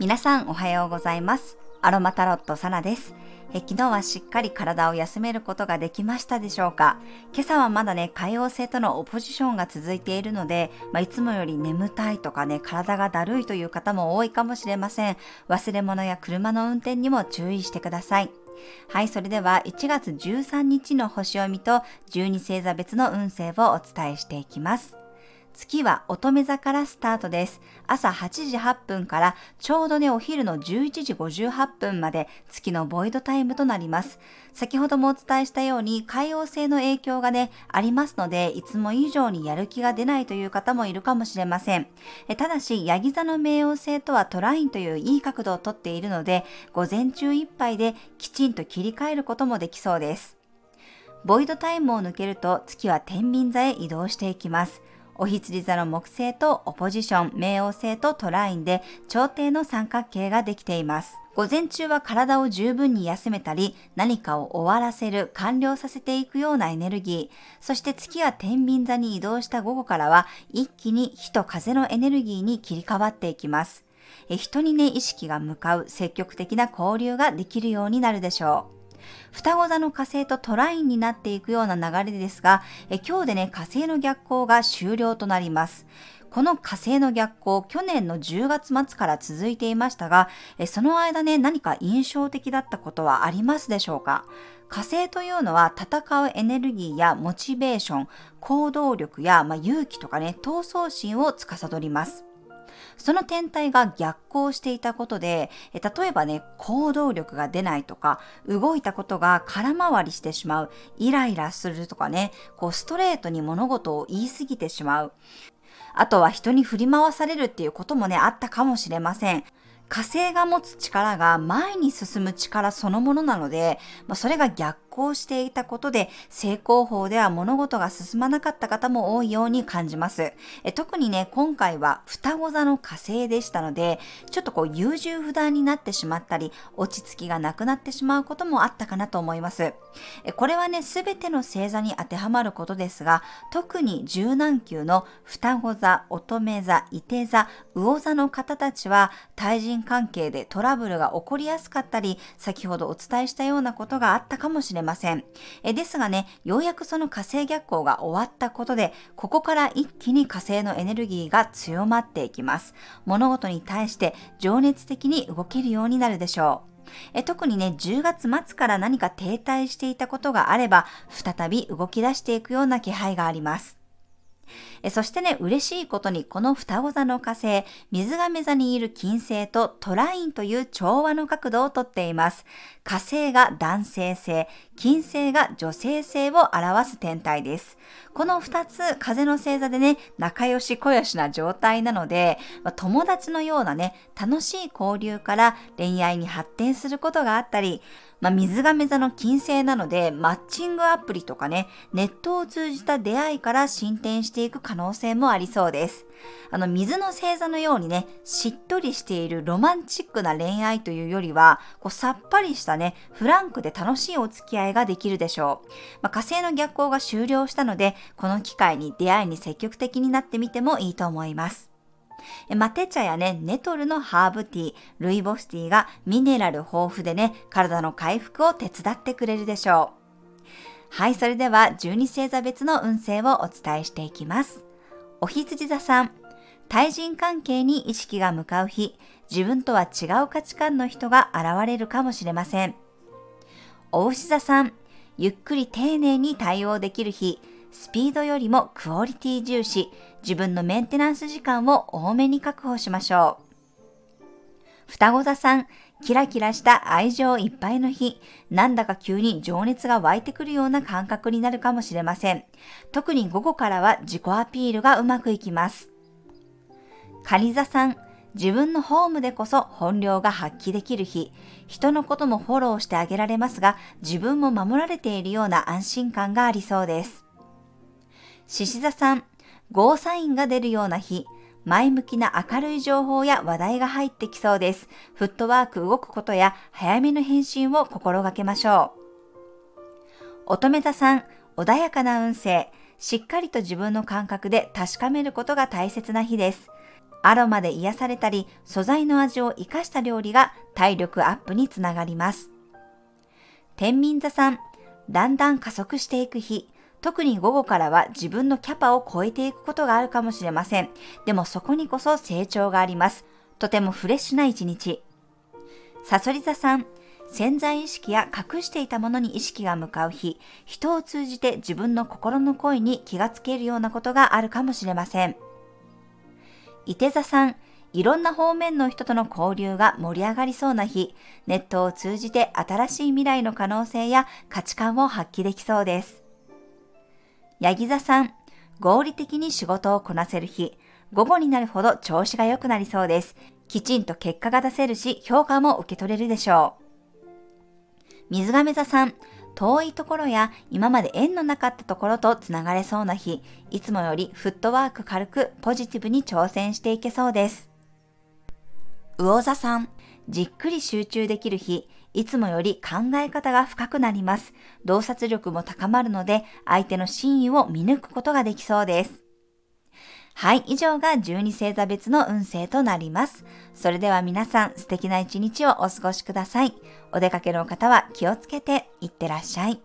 皆さんおはようございますアロマタロットサナですえ昨日はしっかり体を休めることができましたでしょうか？今朝はまだね、海王星とのオポジションが続いているので、まあ、いつもより眠たいとかね、体がだるいという方も多いかもしれません。忘れ物や車の運転にも注意してください。はい、それでは1月13日の星読みと12星座別の運勢をお伝えしていきます。月は乙女座からスタートです。朝8時8分からちょうどねお昼の11時58分まで月のボイドタイムとなります。先ほどもお伝えしたように海王星の影響がねありますのでいつも以上にやる気が出ないという方もいるかもしれません。えただしヤギ座の冥王星とはトラインといういい角度をとっているので午前中いっぱいできちんと切り替えることもできそうです。ボイドタイムを抜けると月は天秤座へ移動していきます。お羊座の木星とオポジション、冥王星とトラインで朝廷の三角形ができています。午前中は体を十分に休めたり、何かを終わらせる、完了させていくようなエネルギー、そして月が天秤座に移動した午後からは、一気に火と風のエネルギーに切り替わっていきます。人にね、意識が向かう積極的な交流ができるようになるでしょう。双子座の火星とトラインになっていくような流れですが、え今日でね、火星の逆行が終了となります。この火星の逆行、去年の10月末から続いていましたが、その間ね、何か印象的だったことはありますでしょうか？火星というのは戦うエネルギーやモチベーション、行動力や、まあ、勇気とかね、闘争心を司ります。その天体が逆行していたことで、例えばね、行動力が出ないとか、動いたことが空回りしてしまう、イライラするとかね、こうストレートに物事を言い過ぎてしまう。あとは人に振り回されるっていうこともね、あったかもしれません。火星が持つ力が前に進む力そのものなので、まあ、それが逆行していたことで、成功法では物事が進まなかった方も多いように感じます。え特にね、今回は双子座の火星でしたので、ちょっとこう優柔不断になってしまったり、落ち着きがなくなってしまうこともあったかなと思います。えこれはね、すべての星座に当てはまることですが、特に柔軟球の双子座、乙女座、伊手座、魚座の方たちは、対人関係でトラブルが起こりやすかったり、先ほどお伝えしたようなことがあったかもしれません。れませんえですがね、ようやくその火星逆行が終わったことで、ここから一気に火星のエネルギーが強まっていきます。物事に対して情熱的に動けるようになるでしょう。え特にね、10月末から何か停滞していたことがあれば、再び動き出していくような気配があります。そしてね、嬉しいことにこの双子座の火星、水亀座にいる金星とトラインという調和の角度をとっています。火星が男性性、金星が女性性を表す天体です。この二つ、風の星座でね、仲良し小良しな状態なので、友達のようなね、楽しい交流から恋愛に発展することがあったり、まあ、水亀座の金星なので、マッチングアプリとかね、ネットを通じた出会いから進展していく可能性もありそうです。あの、水の星座のようにね、しっとりしているロマンチックな恋愛というよりは、こうさっぱりしたね、フランクで楽しいお付き合いができるでしょう。まあ、火星の逆行が終了したので、この機会に出会いに積極的になってみてもいいと思います。マテ茶やね、ネトルのハーブティー、ルイボスティーがミネラル豊富でね、体の回復を手伝ってくれるでしょう。はい、それでは12星座別の運勢をお伝えしていきます。お羊座さん、対人関係に意識が向かう日、自分とは違う価値観の人が現れるかもしれません。お牛座さん、ゆっくり丁寧に対応できる日、スピードよりもクオリティ重視、自分のメンテナンス時間を多めに確保しましょう。双子座さん、キラキラした愛情いっぱいの日、なんだか急に情熱が湧いてくるような感覚になるかもしれません。特に午後からは自己アピールがうまくいきます。蟹座さん、自分のホームでこそ本領が発揮できる日、人のこともフォローしてあげられますが、自分も守られているような安心感がありそうです。獅子座さん、ゴーサインが出るような日、前向きな明るい情報や話題が入ってきそうです。フットワーク動くことや早めの返信を心がけましょう。乙女座さん、穏やかな運勢、しっかりと自分の感覚で確かめることが大切な日です。アロマで癒されたり、素材の味を活かした料理が体力アップにつながります。天秤座さん、だんだん加速していく日、特に午後からは自分のキャパを超えていくことがあるかもしれません。でもそこにこそ成長があります。とてもフレッシュな一日。サソリ座さん、潜在意識や隠していたものに意識が向かう日、人を通じて自分の心の声に気がつけるようなことがあるかもしれません。伊手座さん、いろんな方面の人との交流が盛り上がりそうな日、ネットを通じて新しい未来の可能性や価値観を発揮できそうです。ヤギ座さん、合理的に仕事をこなせる日、午後になるほど調子が良くなりそうです。きちんと結果が出せるし、評価も受け取れるでしょう。水亀座さん、遠いところや今まで縁のなかったところとつながれそうな日、いつもよりフットワーク軽くポジティブに挑戦していけそうです。魚座さん、じっくり集中できる日、いつもより考え方が深くなります。洞察力も高まるので、相手の真意を見抜くことができそうです。はい、以上が12星座別の運勢となります。それでは皆さん素敵な一日をお過ごしください。お出かけの方は気をつけていってらっしゃい。